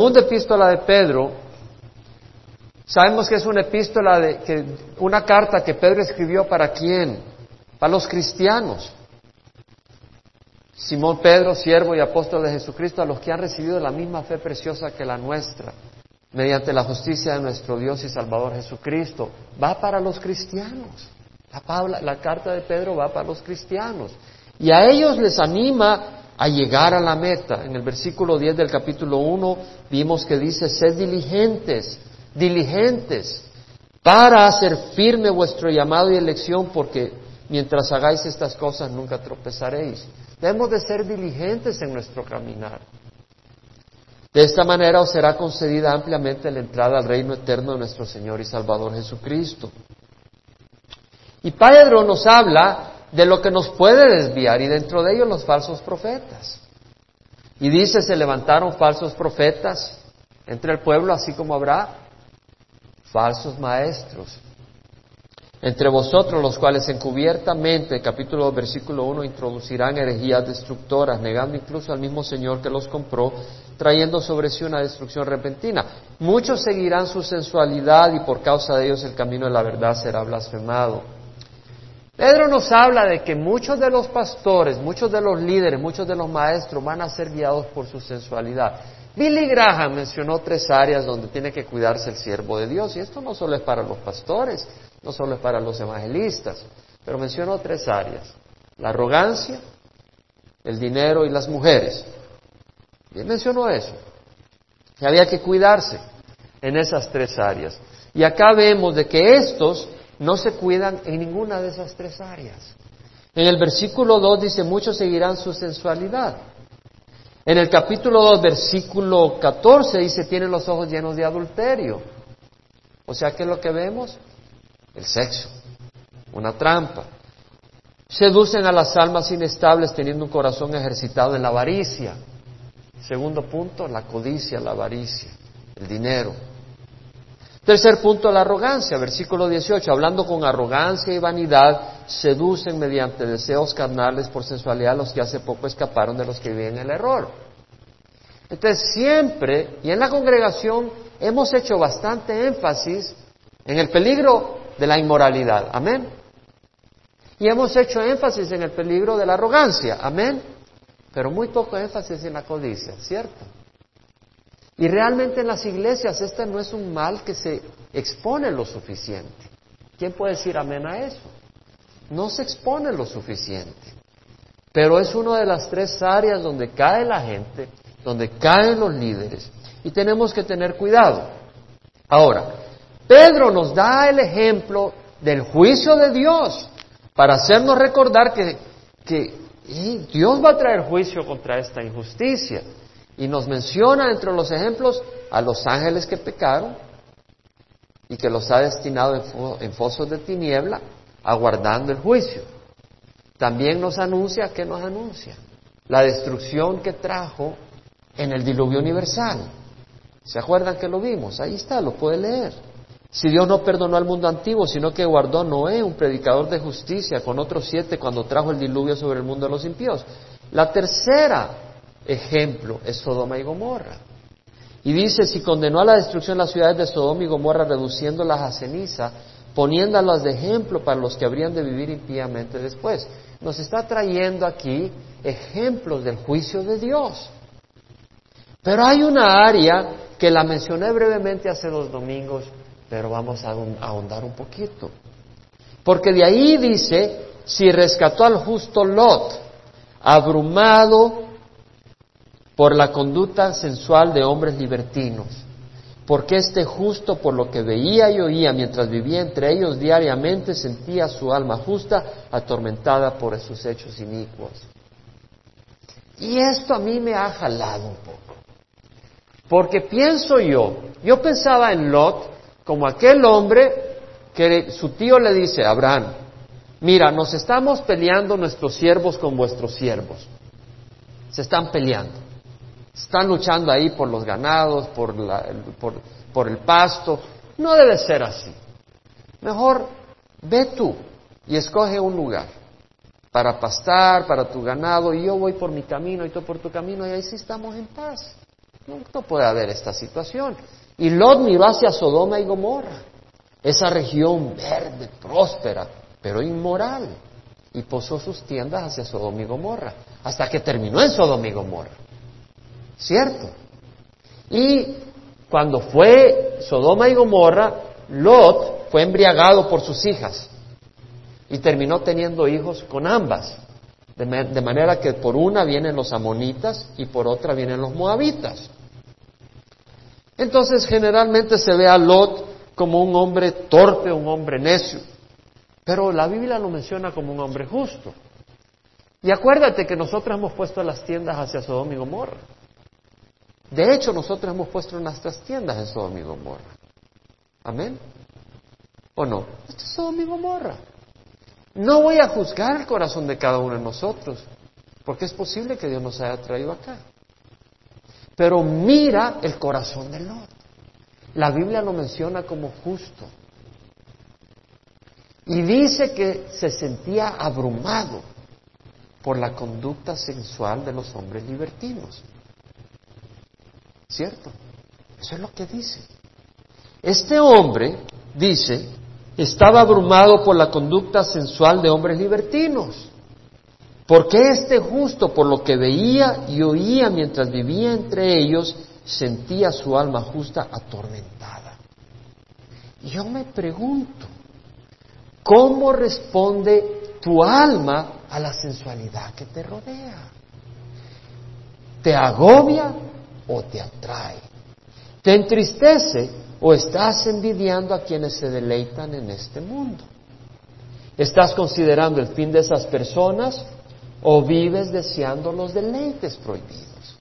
segunda epístola de Pedro, sabemos que es una epístola de que una carta que Pedro escribió para quién? Para los cristianos. Simón Pedro, siervo y apóstol de Jesucristo, a los que han recibido la misma fe preciosa que la nuestra, mediante la justicia de nuestro Dios y Salvador Jesucristo, va para los cristianos. La, la carta de Pedro va para los cristianos. Y a ellos les anima a llegar a la meta. En el versículo 10 del capítulo 1 vimos que dice, sed diligentes, diligentes, para hacer firme vuestro llamado y elección, porque mientras hagáis estas cosas nunca tropezaréis. Debemos de ser diligentes en nuestro caminar. De esta manera os será concedida ampliamente la entrada al reino eterno de nuestro Señor y Salvador Jesucristo. Y Pedro nos habla de lo que nos puede desviar y dentro de ellos los falsos profetas. Y dice, se levantaron falsos profetas entre el pueblo, así como habrá falsos maestros. Entre vosotros, los cuales encubiertamente, capítulo 2, versículo 1, introducirán herejías destructoras, negando incluso al mismo Señor que los compró, trayendo sobre sí una destrucción repentina. Muchos seguirán su sensualidad y por causa de ellos el camino de la verdad será blasfemado. Pedro nos habla de que muchos de los pastores, muchos de los líderes, muchos de los maestros van a ser guiados por su sensualidad. Billy Graham mencionó tres áreas donde tiene que cuidarse el siervo de Dios, y esto no solo es para los pastores, no solo es para los evangelistas, pero mencionó tres áreas, la arrogancia, el dinero y las mujeres. Y él mencionó eso, que había que cuidarse en esas tres áreas. Y acá vemos de que estos no se cuidan en ninguna de esas tres áreas. En el versículo 2 dice, muchos seguirán su sensualidad. En el capítulo 2, versículo 14 dice, tienen los ojos llenos de adulterio. O sea, ¿qué es lo que vemos? El sexo, una trampa. Seducen a las almas inestables teniendo un corazón ejercitado en la avaricia. Segundo punto, la codicia, la avaricia, el dinero. Tercer punto, la arrogancia, versículo 18, hablando con arrogancia y vanidad, seducen mediante deseos carnales por sensualidad a los que hace poco escaparon de los que viven en el error. Entonces, siempre, y en la congregación, hemos hecho bastante énfasis en el peligro de la inmoralidad, amén. Y hemos hecho énfasis en el peligro de la arrogancia, amén. Pero muy poco énfasis en la codicia, ¿cierto? Y realmente en las iglesias este no es un mal que se expone lo suficiente. ¿Quién puede decir amén a eso? No se expone lo suficiente. Pero es una de las tres áreas donde cae la gente, donde caen los líderes. Y tenemos que tener cuidado. Ahora, Pedro nos da el ejemplo del juicio de Dios para hacernos recordar que, que Dios va a traer juicio contra esta injusticia. Y nos menciona entre los ejemplos a los ángeles que pecaron y que los ha destinado en, fosos de tiniebla, aguardando el juicio. También nos anuncia, ¿qué nos anuncia? La destrucción que trajo en el diluvio universal. ¿Se acuerdan que lo vimos? Ahí está, lo puede leer. Si Dios no perdonó al mundo antiguo, sino que guardó a Noé, un predicador de justicia, con otros siete cuando trajo el diluvio sobre el mundo de los impíos. La tercera ejemplo es Sodoma y Gomorra. Y dice, si condenó a la destrucción las ciudades de Sodoma y Gomorra, reduciéndolas a ceniza, poniéndolas de ejemplo para los que habrían de vivir impíamente después. Nos está trayendo aquí ejemplos del juicio de Dios. Pero hay una área que la mencioné brevemente hace dos domingos, pero vamos a ahondar un poquito. Porque de ahí dice, si rescató al justo Lot, abrumado por la conducta sensual de hombres libertinos, porque este justo por lo que veía y oía mientras vivía entre ellos diariamente sentía su alma justa atormentada por esos hechos inicuos. Y esto a mí me ha jalado un poco, porque pienso yo, yo pensaba en Lot como aquel hombre que su tío le dice, Abraham, mira, nos estamos peleando nuestros siervos con vuestros siervos, se están peleando. Están luchando ahí por los ganados, por, por, el pasto. No debe ser así. Mejor ve tú y escoge un lugar para pastar, para tu ganado, y yo voy por mi camino y tú por tu camino, y ahí sí estamos en paz. No, puede haber esta situación. Y Lot miró hacia Sodoma y Gomorra, esa región verde, próspera, pero inmoral, y posó sus tiendas hacia Sodoma y Gomorra, hasta que terminó en Sodoma y Gomorra. ¿Cierto? Y cuando fue Sodoma y Gomorra, Lot fue embriagado por sus hijas y terminó teniendo hijos con ambas. De, manera que por una vienen los amonitas y por otra vienen los moabitas. Entonces generalmente se ve a Lot como un hombre torpe, un hombre necio, pero la Biblia lo menciona como un hombre justo. Y acuérdate que nosotros hemos puesto las tiendas hacia Sodoma y Gomorra. De hecho, nosotros hemos puesto nuestras tiendas en Sodoma y Gomorra. Amén. ¿O no? Esto es Sodoma y Gomorra. No voy a juzgar el corazón de cada uno de nosotros, porque es posible que Dios nos haya traído acá. Pero mira el corazón de Lot. La Biblia lo menciona como justo. Y dice que se sentía abrumado por la conducta sensual de los hombres libertinos. ¿Cierto? Eso es lo que dice. Este hombre, dice, estaba abrumado por la conducta sensual de hombres libertinos. Porque este justo, por lo que veía y oía mientras vivía entre ellos, sentía su alma justa atormentada. Y yo me pregunto, ¿cómo responde tu alma a la sensualidad que te rodea? ¿Te agobia o te atrae? ¿Te entristece o estás envidiando a quienes se deleitan en este mundo? ¿Estás considerando el fin de esas personas o vives deseando los deleites prohibidos?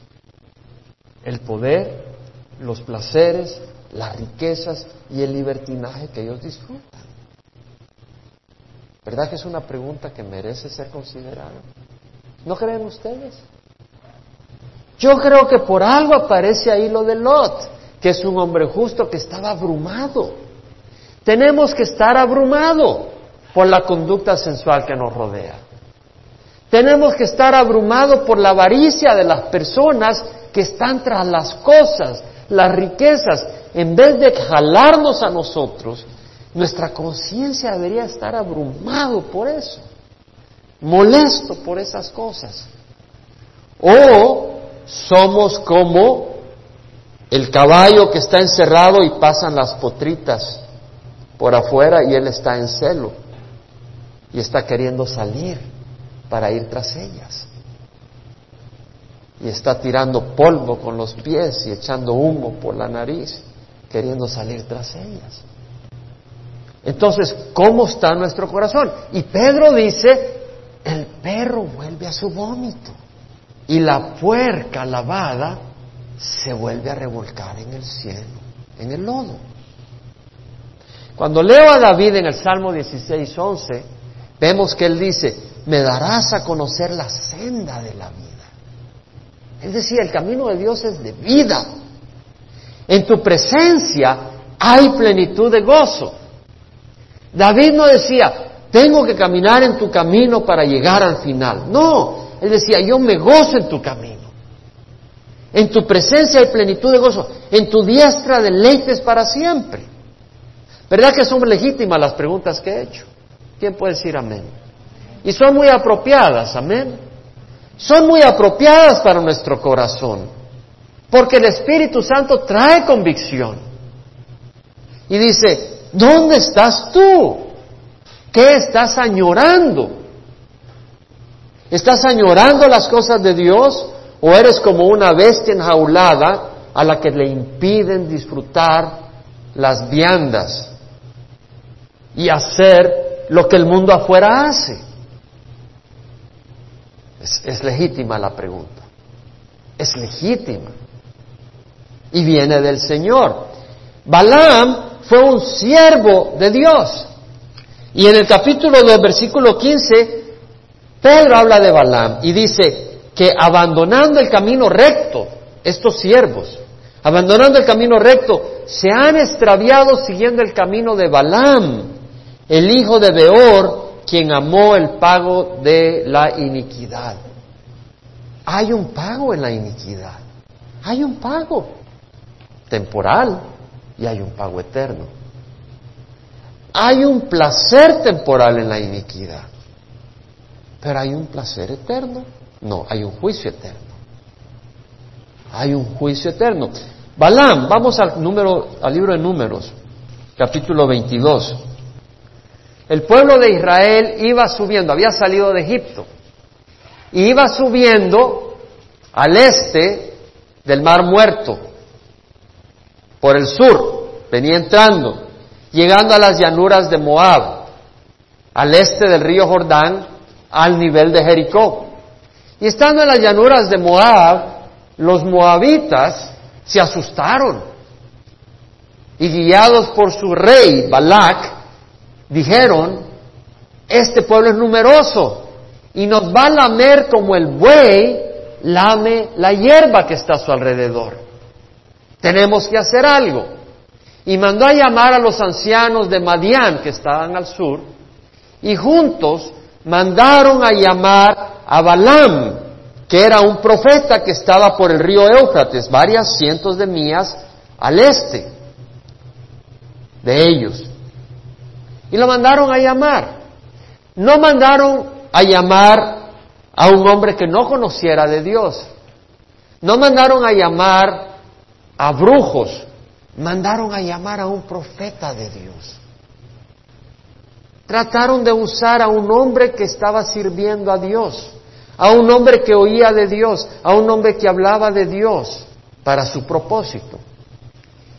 El poder, los placeres, las riquezas y el libertinaje que ellos disfrutan. ¿Verdad que es una pregunta que merece ser considerada? ¿No creen ustedes? Yo creo que por algo aparece ahí lo de Lot que es un hombre justo que estaba abrumado. Tenemos que estar abrumado por la conducta sensual que nos rodea. Tenemos que estar abrumado por la avaricia de las personas que están tras las cosas, las riquezas. En vez de jalarnos a nosotros, nuestra conciencia debería estar abrumado por eso, molesto por esas cosas. O somos como el caballo que está encerrado y pasan las potritas por afuera y él está en celo y está queriendo salir para ir tras ellas. Y está tirando polvo con los pies y echando humo por la nariz, queriendo salir tras ellas. Entonces, ¿cómo está nuestro corazón? Y Pedro dice, el perro vuelve a su vómito y la puerca lavada se vuelve a revolcar en el cielo, en el lodo. Cuando leo a David en el Salmo 16, 11, vemos que él dice, me darás a conocer la senda de la vida. Él decía, el camino de Dios es de vida. En tu presencia hay plenitud de gozo. David no decía, tengo que caminar en tu camino para llegar al final. No, él decía, yo me gozo en tu camino. En tu presencia hay plenitud de gozo. En tu diestra deleites para siempre. ¿Verdad que son legítimas las preguntas que he hecho? ¿Quién puede decir amén? Y son muy apropiadas, amén. Son muy apropiadas para nuestro corazón. Porque el Espíritu Santo trae convicción. Y dice, ¿dónde estás tú? ¿Qué estás añorando? ¿Estás añorando las cosas de Dios o eres como una bestia enjaulada a la que le impiden disfrutar las viandas y hacer lo que el mundo afuera hace. Es, legítima la pregunta. Es legítima. Y viene del Señor. Balaam fue un siervo de Dios. Y en el capítulo 2, versículo 15, Pedro habla de Balaam y dice, que abandonando el camino recto, estos siervos, abandonando el camino recto, se han extraviado siguiendo el camino de Balaam, el hijo de Beor, quien amó el pago de la iniquidad. Hay un pago en la iniquidad. Hay un pago temporal y hay un pago eterno. Hay un placer temporal en la iniquidad, pero hay un placer eterno. No, hay un juicio eterno. Hay un juicio eterno. Balaam, vamos al, número, al libro de números, capítulo 22. El pueblo de Israel iba subiendo, había salido de Egipto, y iba subiendo al este del Mar Muerto, por el sur, venía entrando, llegando a las llanuras de Moab, al este del río Jordán, al nivel de Jericó. Y estando en las llanuras de Moab, los moabitas se asustaron y guiados por su rey, Balak, dijeron, este pueblo es numeroso y nos va a lamer como el buey lame la hierba que está a su alrededor. Tenemos que hacer algo. Y mandó a llamar a los ancianos de Madián que estaban al sur y juntos mandaron a llamar a Balaam, que era un profeta que estaba por el río Éufrates, varias cientos de millas al este de ellos. Y lo mandaron a llamar. No mandaron a llamar a un hombre que no conociera de Dios. No mandaron a llamar a brujos, mandaron a llamar a un profeta de Dios. Trataron de usar a un hombre que estaba sirviendo a Dios, a un hombre que oía de Dios, a un hombre que hablaba de Dios para su propósito.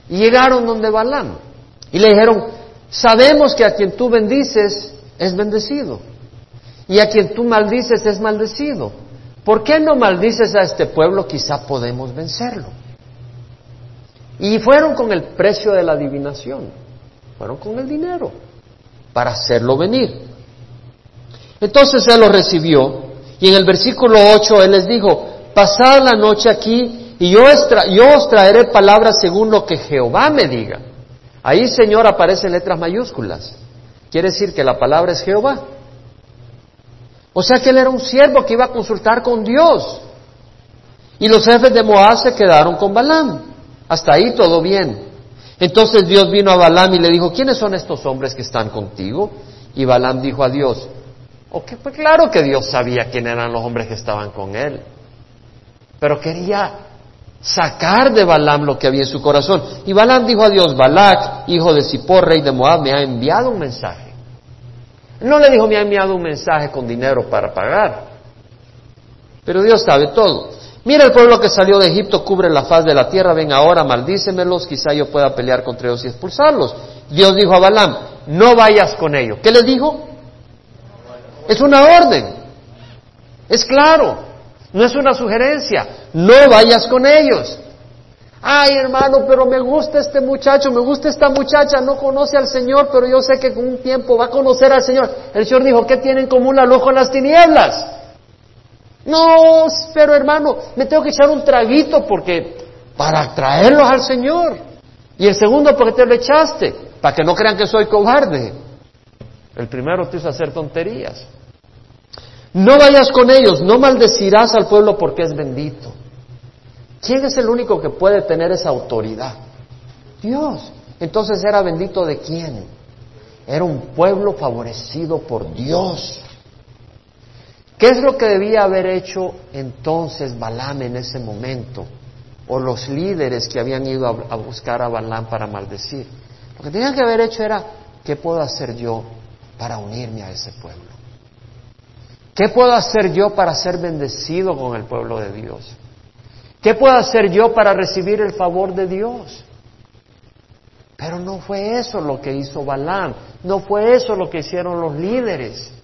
Y llegaron donde Balaam y le dijeron, sabemos que a quien tú bendices es bendecido y a quien tú maldices es maldecido. ¿Por qué no maldices a este pueblo? Quizá podemos vencerlo. Y fueron con el precio de la adivinación, fueron con el dinero para hacerlo venir. Entonces él lo recibió y en el versículo 8 él les dijo, pasad la noche aquí y yo, os traeré palabras según lo que Jehová me diga. Ahí, Señor, aparece en letras mayúsculas. Quiere decir que la palabra es Jehová. O sea que él era un siervo que iba a consultar con Dios. Y los jefes de Moab se quedaron con Balaam. Hasta ahí todo bien. Entonces Dios vino a Balaam y le dijo, ¿quiénes son estos hombres que están contigo? Y Balaam dijo a Dios, ok, pues claro que Dios sabía quién eran los hombres que estaban con él. Pero quería sacar de Balaam lo que había en su corazón. Y Balaam dijo a Dios, Balac, hijo de Zippor, rey de Moab, me ha enviado un mensaje. No le dijo, me ha enviado un mensaje con dinero para pagar. Pero Dios sabe todo. Mira el pueblo que salió de Egipto, cubre la faz de la tierra, ven ahora, maldícemelos, quizá yo pueda pelear contra ellos y expulsarlos. Dios dijo a Balaam, no vayas con ellos. ¿Qué le dijo? Es una orden. Es claro. No es una sugerencia. No vayas con ellos. Ay, hermano, pero me gusta este muchacho, me gusta esta muchacha, no conoce al Señor, pero yo sé que con un tiempo va a conocer al Señor. El Señor dijo, ¿qué tienen en común la luz con las tinieblas? No, pero hermano, me tengo que echar un traguito porque para traerlos al Señor. Y el segundo, porque te lo echaste, para que no crean que soy cobarde. El primero te hizo hacer tonterías. No vayas con ellos, no maldecirás al pueblo porque es bendito. ¿Quién es el único que puede tener esa autoridad? Dios. Entonces era bendito de quién? Era un pueblo favorecido por Dios. ¿Qué es lo que debía haber hecho entonces Balaam en ese momento? O los líderes que habían ido a, buscar a Balaam para maldecir. Lo que tenían que haber hecho era, ¿qué puedo hacer yo para unirme a ese pueblo? ¿Qué puedo hacer yo para ser bendecido con el pueblo de Dios? ¿Qué puedo hacer yo para recibir el favor de Dios? Pero no fue eso lo que hizo Balaam, no fue eso lo que hicieron los líderes.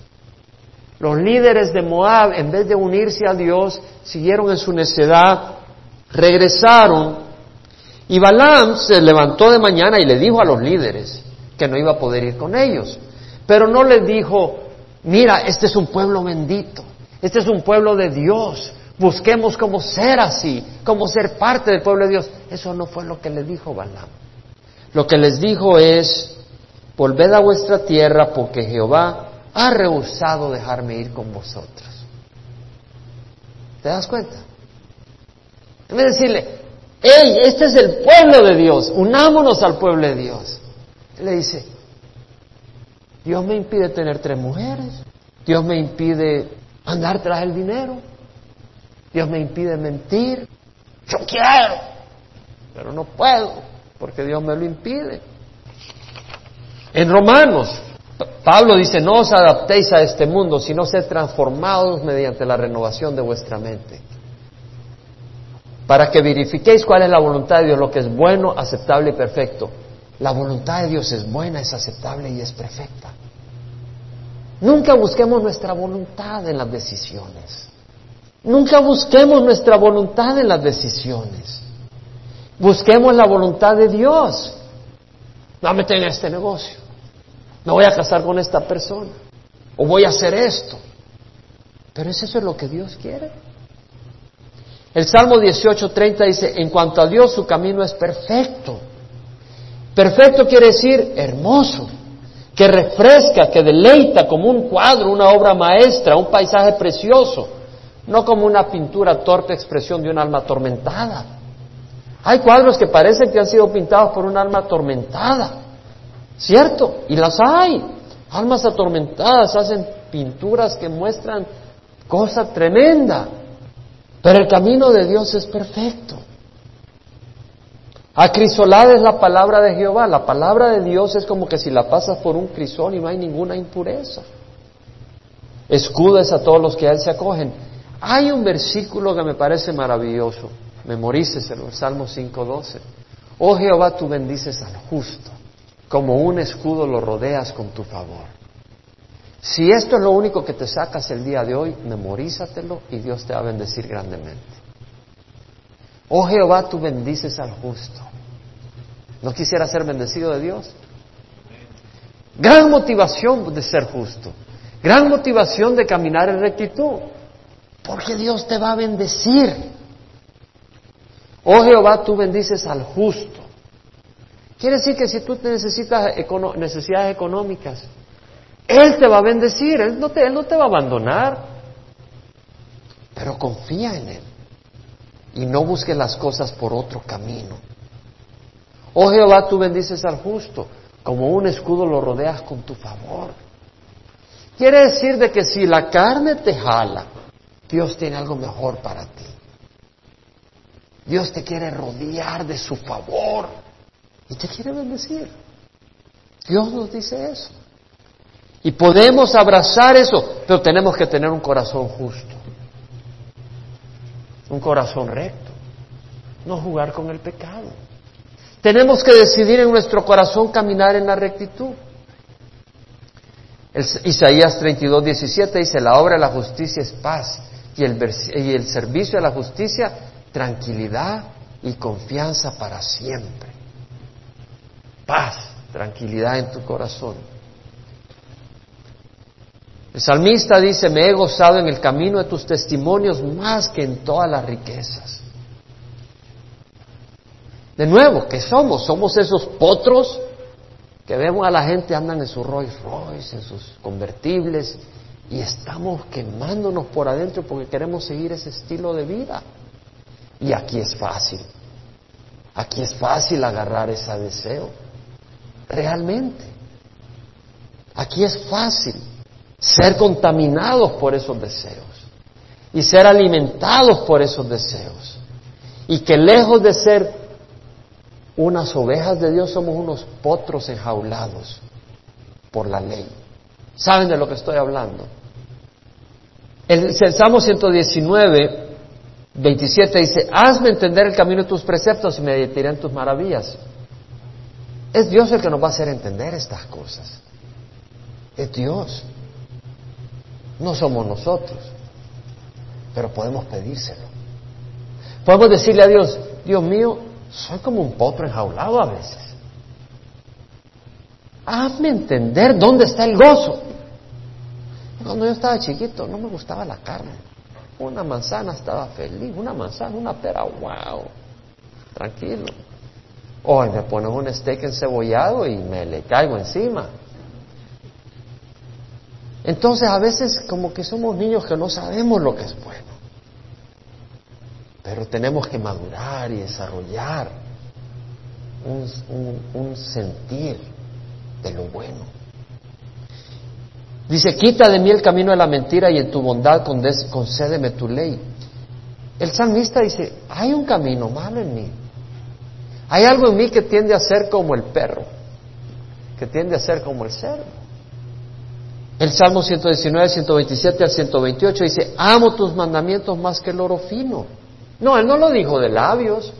Los líderes de Moab, en vez de unirse a Dios, siguieron en su necedad, regresaron, y Balaam se levantó de mañana y le dijo a los líderes que no iba a poder ir con ellos. Pero no les dijo, mira, este es un pueblo bendito, este es un pueblo de Dios, busquemos cómo ser así, cómo ser parte del pueblo de Dios. Eso no fue lo que le dijo Balaam. Lo que les dijo es, volved a vuestra tierra porque Jehová ha rehusado dejarme ir con vosotros. ¿Te das cuenta? En vez de decirle, ¡Ey, este es el pueblo de Dios! Unámonos al pueblo de Dios. Él le dice, Dios me impide tener tres mujeres, Dios me impide andar tras el dinero, Dios me impide mentir. Yo quiero, pero no puedo, porque Dios me lo impide. En Romanos, Pablo dice, no os adaptéis a este mundo, sino sed transformados mediante la renovación de vuestra mente. Para que verifiquéis cuál es la voluntad de Dios, lo que es bueno, aceptable y perfecto. La voluntad de Dios es buena, es aceptable y es perfecta. Nunca busquemos nuestra voluntad en las decisiones. Nunca busquemos nuestra voluntad en las decisiones. Busquemos la voluntad de Dios. No en este negocio. Me voy a casar con esta persona. O voy a hacer esto. Pero ¿es eso lo que Dios quiere? El Salmo 18:30 dice, en cuanto a Dios su camino es perfecto. Perfecto quiere decir hermoso, que refresca, que deleita como un cuadro, una obra maestra, un paisaje precioso, no como una pintura torpe expresión de un alma atormentada. Hay cuadros que parecen que han sido pintados por un alma atormentada, ¿cierto? Y las hay. Almas atormentadas hacen pinturas que muestran cosa tremenda, pero el camino de Dios es perfecto. Acrisolada es la palabra de Jehová. La palabra de Dios es como que si la pasas por un crisol y no hay ninguna impureza. Escudo es a todos los que a él se acogen. Hay un versículo que me parece maravilloso. Memoríceselo, el Salmo 5.12. Oh Jehová, tú bendices al justo. Como un escudo lo rodeas con tu favor. Si esto es lo único que te sacas el día de hoy, memorízatelo y Dios te va a bendecir grandemente. Oh Jehová, tú bendices al justo. ¿No quisiera ser bendecido de Dios? Gran motivación de ser justo. Gran motivación de caminar en rectitud. Porque Dios te va a bendecir. Oh Jehová, tú bendices al justo. Quiere decir que si tú necesitas necesidades económicas, Él te va a bendecir, él no, te, él no te va a abandonar. Pero confía en Él y no busques las cosas por otro camino. Oh Jehová, tú bendices al justo, como un escudo lo rodeas con tu favor. Quiere decir de que si la carne te jala, Dios tiene algo mejor para ti. Dios te quiere rodear de su favor y te quiere bendecir. Dios nos dice eso. Y podemos abrazar eso, pero tenemos que tener un corazón justo un corazón recto, no jugar con el pecado. Tenemos que decidir en nuestro corazón caminar en la rectitud. Isaías 32, 17 dice, la obra de la justicia es paz y el, y el servicio de la justicia, tranquilidad y confianza para siempre. Paz, tranquilidad en tu corazón. El salmista dice, me he gozado en el camino de tus testimonios más que en todas las riquezas. De nuevo, ¿qué somos? Somos esos potros que vemos a la gente andan en sus Rolls Royce, en sus convertibles, y estamos quemándonos por adentro porque queremos seguir ese estilo de vida. Y aquí es fácil. Aquí es fácil agarrar ese deseo. Realmente. Aquí es fácil ser contaminados por esos deseos y ser alimentados por esos deseos. Y que lejos de ser unas ovejas de Dios somos unos potros enjaulados por la ley. ¿Saben de lo que estoy hablando? El, Salmo 119, 27 dice, hazme entender el camino de tus preceptos y meditaré en tus maravillas. Es Dios el que nos va a hacer entender estas cosas. Es Dios. No somos nosotros, pero podemos pedírselo. Podemos decirle a Dios, Dios mío, soy como un potro enjaulado a veces. Hazme entender dónde está el gozo. Cuando yo estaba chiquito no me gustaba la carne. Una manzana estaba feliz, una manzana, una pera, wow, tranquilo. Hoy me pones un steak encebollado y me le caigo encima. Entonces a veces como que somos niños que no sabemos lo que es bueno. Pero tenemos que madurar y desarrollar un, sentir de lo bueno. Dice, quita de mí el camino de la mentira y en tu bondad concédeme tu ley. El salmista dice, hay un camino malo en mí. Hay algo en mí que tiende a ser como el perro, que tiende a ser como el cerdo. El Salmo 119, 127 al 128 dice, amo tus mandamientos más que el oro fino. No, él no lo dijo de labios,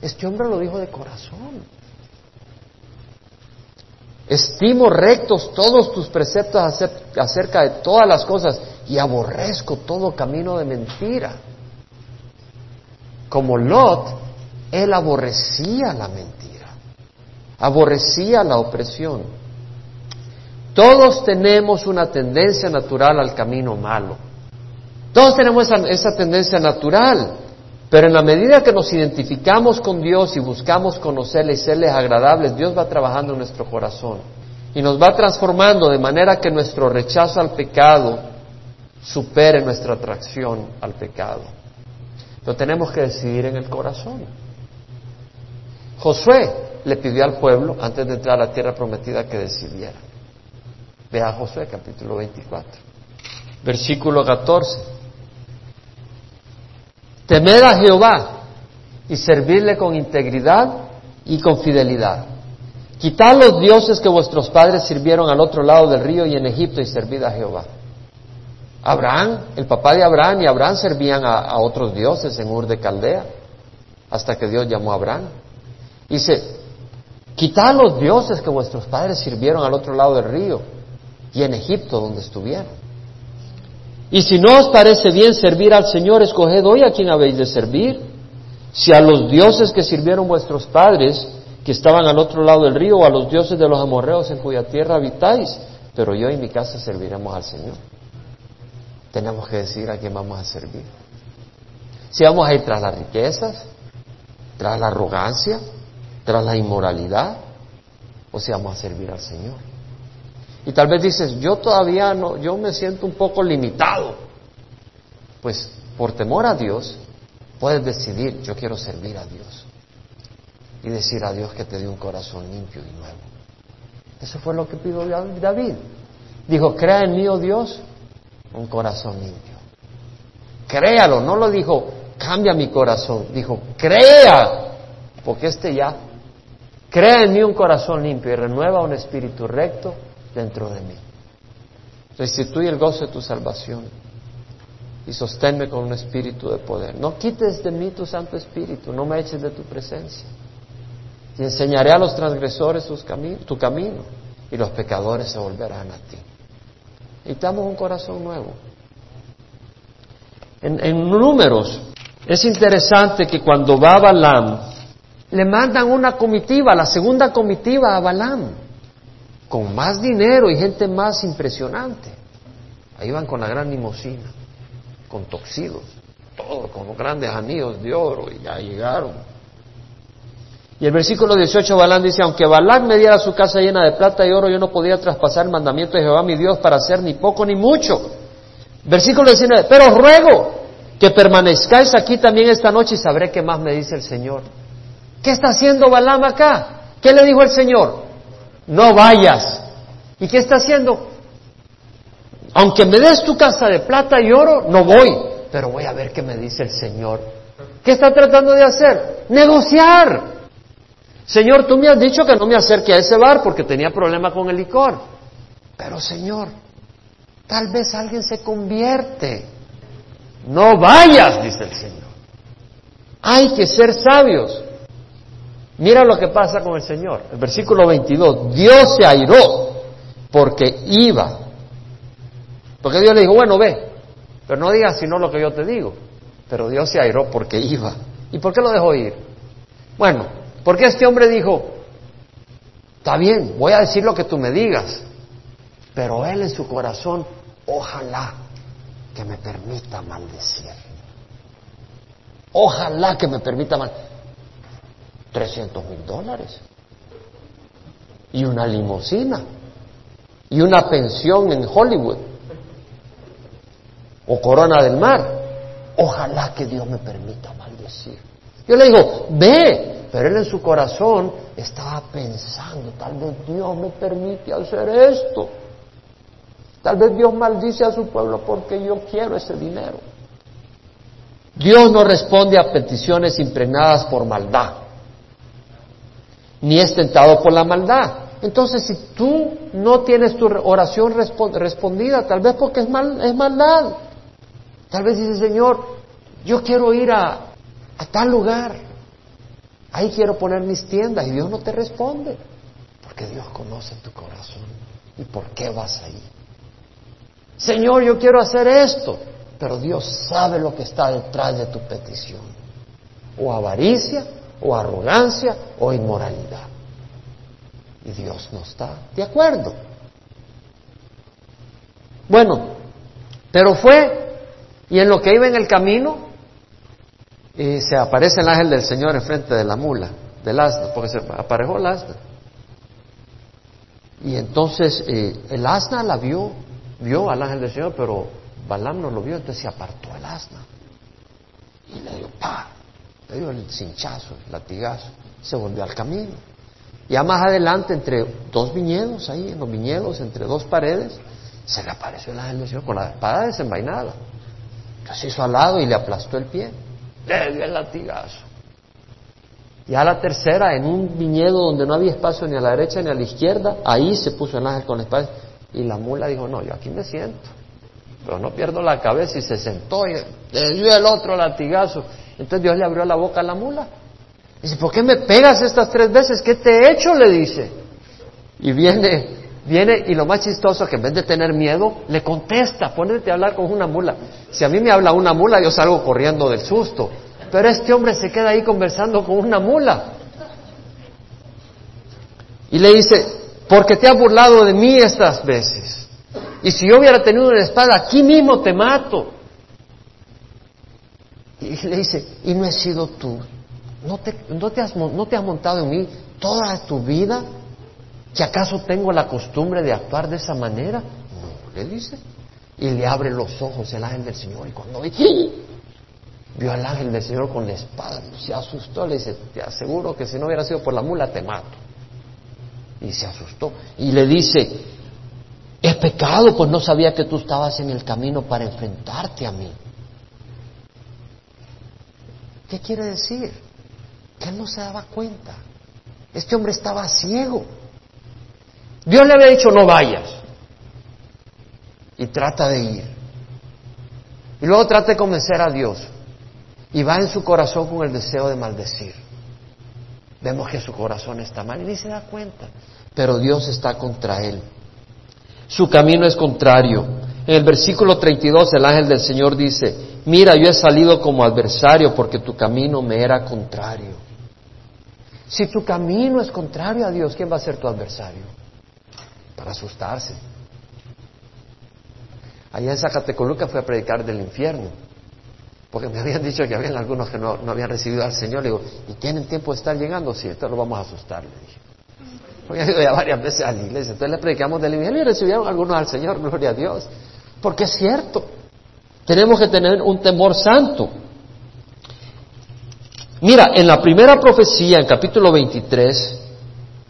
este hombre lo dijo de corazón. Estimo rectos todos tus preceptos acerca de todas las cosas y aborrezco todo camino de mentira. Como Lot, él aborrecía la mentira, aborrecía la opresión. Todos tenemos una tendencia natural al camino malo. Todos tenemos esa, tendencia natural. Pero en la medida que nos identificamos con Dios y buscamos conocerle y serles agradables, Dios va trabajando en nuestro corazón y nos va transformando de manera que nuestro rechazo al pecado supere nuestra atracción al pecado. Lo tenemos que decidir en el corazón. Josué le pidió al pueblo, antes de entrar a la tierra prometida, que decidiera. Vea Josué capítulo 24, versículo 14. Temed a Jehová y servirle con integridad y con fidelidad. Quitad los dioses que vuestros padres sirvieron al otro lado del río y en Egipto y servid a Jehová. Abraham, el papá de Abraham y Abraham servían a, otros dioses en Ur de Caldea, hasta que Dios llamó a Abraham. Dice, quitad los dioses que vuestros padres sirvieron al otro lado del río y en Egipto donde estuvieron. Y si no os parece bien servir al Señor, escoged hoy a quien habéis de servir. Si a los dioses que sirvieron vuestros padres, que estaban al otro lado del río, o a los dioses de los amorreos en cuya tierra habitáis, pero yo y mi casa serviremos al Señor. Tenemos que decir a quién vamos a servir. Si vamos a ir tras las riquezas, tras la arrogancia, tras la inmoralidad, o si vamos a servir al Señor. Y tal vez dices, yo todavía no, yo me siento un poco limitado. Pues por temor a Dios, puedes decidir, yo quiero servir a Dios. Y decir a Dios que te dé un corazón limpio y nuevo. Eso fue lo que pidió David. Dijo, crea en mí, oh Dios, un corazón limpio. Créalo, no lo dijo, cambia mi corazón. Dijo, crea, porque este ya. Crea en mí un corazón limpio y renueva un espíritu recto dentro de mí. Restituye el gozo de tu salvación y sosténme con un espíritu de poder. No quites de mí tu Santo Espíritu, no me eches de tu presencia. Y enseñaré a los transgresores tu camino y los pecadores se volverán a ti. Necesitamos un corazón nuevo. En, números, es interesante que cuando va Balaam, le mandan una comitiva, la segunda comitiva a Balaam con más dinero y gente más impresionante. Ahí van con la gran limosina, con toxidos, todo, con grandes anillos de oro, y ya llegaron. Y el versículo 18 Balán dice, aunque Balán me diera su casa llena de plata y oro, yo no podía traspasar el mandamiento de Jehová mi Dios para hacer ni poco ni mucho. Versículo 19, pero ruego que permanezcáis aquí también esta noche y sabré qué más me dice el Señor. ¿Qué está haciendo Balaam acá? ¿Qué le dijo el Señor? no vayas. ¿Y qué está haciendo? Aunque me des tu casa de plata y oro, no voy, pero voy a ver qué me dice el Señor. ¿Qué está tratando de hacer? Negociar. Señor, tú me has dicho que no me acerque a ese bar porque tenía problema con el licor. Pero Señor, tal vez alguien se convierte. No vayas, dice el Señor. Hay que ser sabios. Mira lo que pasa con el Señor. El versículo 22, Dios se airó porque iba. Porque Dios le dijo, bueno, ve, pero no digas sino lo que yo te digo. Pero Dios se airó porque iba. ¿Y por qué lo dejó ir? Bueno, porque este hombre dijo, está bien, voy a decir lo que tú me digas, pero él en su corazón, ojalá que me permita maldecir. Ojalá que me permita maldecir. 300 mil dólares. Y una limusina. Y una pensión en Hollywood. O Corona del Mar. ojalá que Dios me permita maldecir. Yo le digo, ve, pero él en su corazón estaba pensando, tal vez Dios me permite hacer esto. Tal vez Dios maldice a su pueblo porque yo quiero ese dinero. Dios no responde a peticiones impregnadas por maldad, ni es tentado por la maldad. Entonces, si tú no tienes tu oración respondida, tal vez porque es, es maldad. Tal vez dice, Señor, yo quiero ir a, a tal lugar. Ahí quiero poner mis tiendas y Dios no te responde. Porque Dios conoce tu corazón. ¿Y por qué vas ahí? Señor, yo quiero hacer esto. Pero Dios sabe lo que está detrás de tu petición. O avaricia, o arrogancia, o inmoralidad. Y Dios no está de acuerdo. Bueno, pero fue, y en lo que iba en el camino, y se aparece el ángel del Señor enfrente de la mula, del asna, porque se aparejó el asna. Y entonces eh, el asna la vio, vio al ángel del Señor, pero Balaam no lo vio, entonces se apartó el asna. Y le dio pa, le dio el cinchazo, el latigazo, se volvió al camino. Ya más adelante, entre dos viñedos, ahí en los viñedos, entre dos paredes, se le apareció el ángel del Señor con la espada desenvainada. Entonces hizo al lado y le aplastó el pie le dio el latigazo. Y a la tercera, en un viñedo donde no había espacio ni a la derecha ni a la izquierda, ahí se puso el ángel con la espada. Y la mula dijo, no, yo aquí me siento, pero no pierdo la cabeza y se sentó y le dio el otro latigazo. Entonces Dios le abrió la boca a la mula. Dice, ¿por qué me pegas estas tres veces? ¿Qué te he hecho? Le dice. Y viene, viene y lo más chistoso que en vez de tener miedo, le contesta, ponete a hablar con una mula. Si a mí me habla una mula, yo salgo corriendo del susto. Pero este hombre se queda ahí conversando con una mula. Y le dice, porque te has burlado de mí estas veces. Y si yo hubiera tenido una espada, aquí mismo te mato. Y le dice, y no he sido tú. ¿No te, no te, has, no te has montado en mí toda tu vida? ¿Que acaso tengo la costumbre de actuar de esa manera? No, le dice. Y le abre los ojos el ángel del Señor. Y cuando ve, vio al ángel del Señor con la espada, se asustó, le dice, te aseguro que si no hubiera sido por la mula te mato. Y se asustó. Y le dice, es pecado, pues no sabía que tú estabas en el camino para enfrentarte a mí. ¿Qué quiere decir? Que él no se daba cuenta. Este hombre estaba ciego. Dios le había dicho no vayas. Y trata de ir. Y luego trata de convencer a Dios. Y va en su corazón con el deseo de maldecir. Vemos que su corazón está mal y ni se da cuenta. Pero Dios está contra él. Su camino es contrario. En el versículo 32 el ángel del Señor dice, mira, yo he salido como adversario porque tu camino me era contrario. Si tu camino es contrario a Dios, ¿quién va a ser tu adversario? para asustarse. Allá en Zacatecoluca fui a predicar del infierno, porque me habían dicho que habían algunos que no, habían recibido al Señor. Le digo, ¿y tienen tiempo de estar llegando? Sí, esto lo vamos a asustar, le dije. Porque ido ya varias veces a la iglesia, entonces le predicamos del infierno y recibieron algunos al Señor, gloria a Dios. Porque es cierto, tenemos que tener un temor santo. Mira, en la primera profecía, en capítulo 23,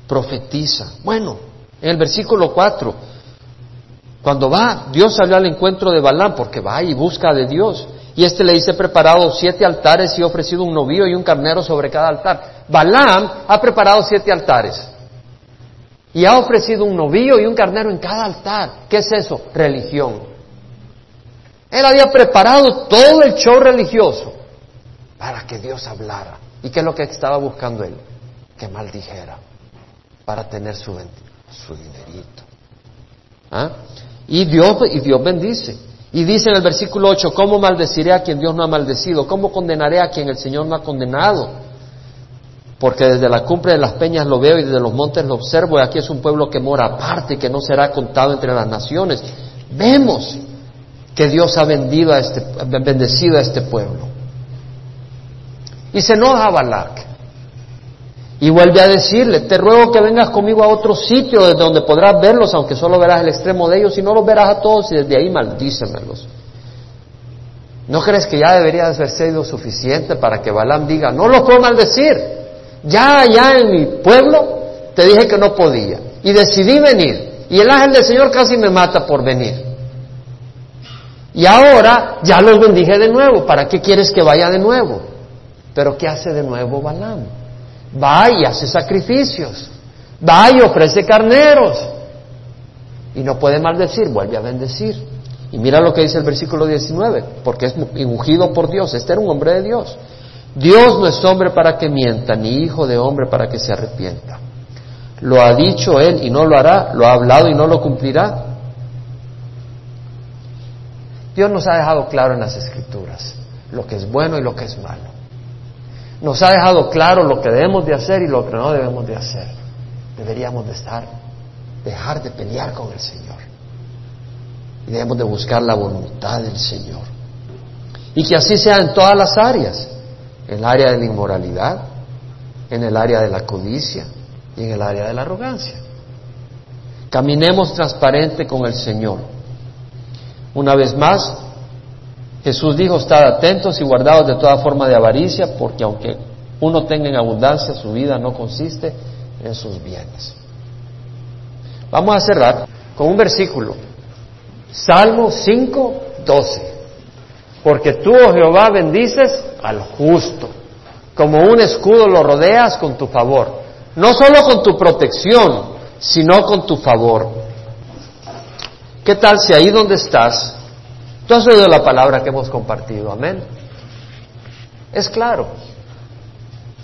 profetiza. Bueno, en el versículo 4, cuando va, Dios salió al encuentro de Balaam, porque va y busca de Dios. Y este le dice preparado siete altares y ha ofrecido un novillo y un carnero sobre cada altar. Balaam ha preparado siete altares. Y ha ofrecido un novillo y un carnero en cada altar. ¿Qué es eso? Religión. Él había preparado todo el show religioso para que Dios hablara. ¿Y qué es lo que estaba buscando él? Que maldijera para tener su su dinerito. ¿Ah? Y, Dios, y Dios bendice. Y dice en el versículo 8, ¿cómo maldeciré a quien Dios no ha maldecido? ¿Cómo condenaré a quien el Señor no ha condenado? Porque desde la cumbre de las peñas lo veo y desde los montes lo observo y aquí es un pueblo que mora aparte y que no será contado entre las naciones. Vemos que Dios ha vendido a este, bendecido a este pueblo. Y se enoja Balak. Y vuelve a decirle, te ruego que vengas conmigo a otro sitio desde donde podrás verlos, aunque solo verás el extremo de ellos, y no los verás a todos, y desde ahí maldícemelos. ¿No crees que ya debería haber sido suficiente para que Balaam diga, no lo puedo maldecir? Ya allá en mi pueblo te dije que no podía y decidí venir. Y el ángel del Señor casi me mata por venir. Y ahora ya los bendije de nuevo. ¿Para qué quieres que vaya de nuevo? Pero ¿qué hace de nuevo Balaam? Va y hace sacrificios. Va y ofrece carneros. Y no puede maldecir, vuelve a bendecir. Y mira lo que dice el versículo 19, porque es ungido por Dios. Este era un hombre de Dios. Dios no es hombre para que mienta, ni hijo de hombre para que se arrepienta. Lo ha dicho él y no lo hará, lo ha hablado y no lo cumplirá. Dios nos ha dejado claro en las escrituras lo que es bueno y lo que es malo. Nos ha dejado claro lo que debemos de hacer y lo que no debemos de hacer. Deberíamos de estar, dejar de pelear con el Señor. Y debemos de buscar la voluntad del Señor. Y que así sea en todas las áreas. En el área de la inmoralidad, en el área de la codicia y en el área de la arrogancia. Caminemos transparente con el Señor. Una vez más, Jesús dijo, estad atentos y guardados de toda forma de avaricia, porque aunque uno tenga en abundancia, su vida no consiste en sus bienes. Vamos a cerrar con un versículo. Salmo 5, 12. Porque tú, oh Jehová, bendices al justo. Como un escudo lo rodeas con tu favor. No solo con tu protección, sino con tu favor. ¿Qué tal si ahí donde estás Tú has oído la palabra que hemos compartido, amén. Es claro.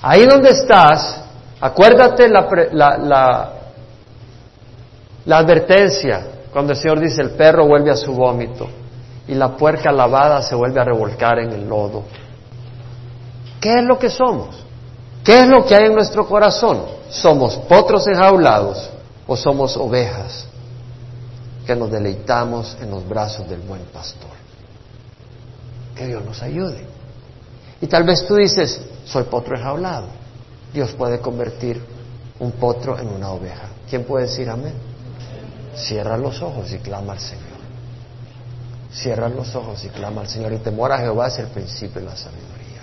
Ahí donde estás, acuérdate la, la, advertencia cuando el Señor dice el perro vuelve a su vómito y la puerca lavada se vuelve a revolcar en el lodo. ¿Qué es lo que somos? ¿Qué es lo que hay en nuestro corazón? ¿Somos potros enjaulados o somos ovejas que nos deleitamos en los brazos del buen pastor. Que Dios nos ayude. Y tal vez tú dices, soy potro enjaulado. Dios puede convertir un potro en una oveja. ¿Quién puede decir amén? Cierra los ojos y clama al Señor. Cierra los ojos y clama al Señor. Y temor a Jehová es el principio de la sabiduría.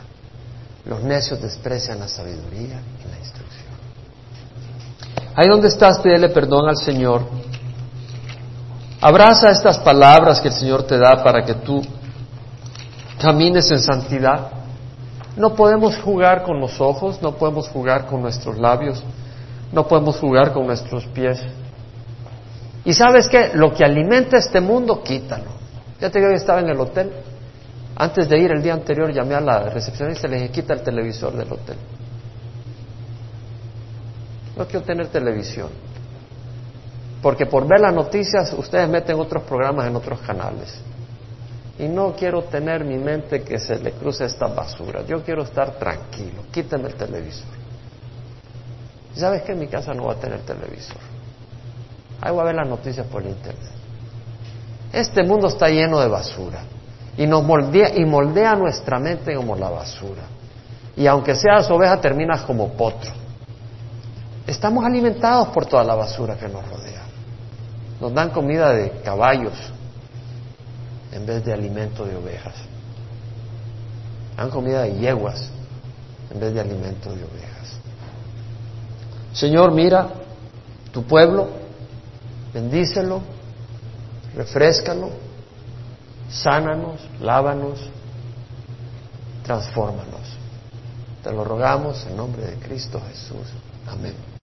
Los necios desprecian la sabiduría y la instrucción. Ahí donde estás, pídele perdón al Señor Abraza estas palabras que el Señor te da para que tú camines en santidad. No podemos jugar con los ojos, no podemos jugar con nuestros labios, no podemos jugar con nuestros pies. Y sabes qué, lo que alimenta este mundo, quítalo. Ya te digo, yo estaba en el hotel. Antes de ir el día anterior llamé a la recepcionista y le dije, quita el televisor del hotel. No quiero tener televisión. Porque por ver las noticias ustedes meten otros programas en otros canales. Y no quiero tener mi mente que se le cruce esta basura. Yo quiero estar tranquilo. Quíteme el televisor. ¿Y sabes que en mi casa no va a tener televisor? Ahí voy a ver las noticias por internet. Este mundo está lleno de basura. Y nos moldea, y moldea nuestra mente como la basura. Y aunque seas oveja, terminas como potro. Estamos alimentados por toda la basura que nos rodea. Nos dan comida de caballos en vez de alimento de ovejas. Dan comida de yeguas en vez de alimento de ovejas. Señor, mira tu pueblo, bendícelo, refrescalo, sánanos, lávanos, transfórmanos. Te lo rogamos en nombre de Cristo Jesús. Amén.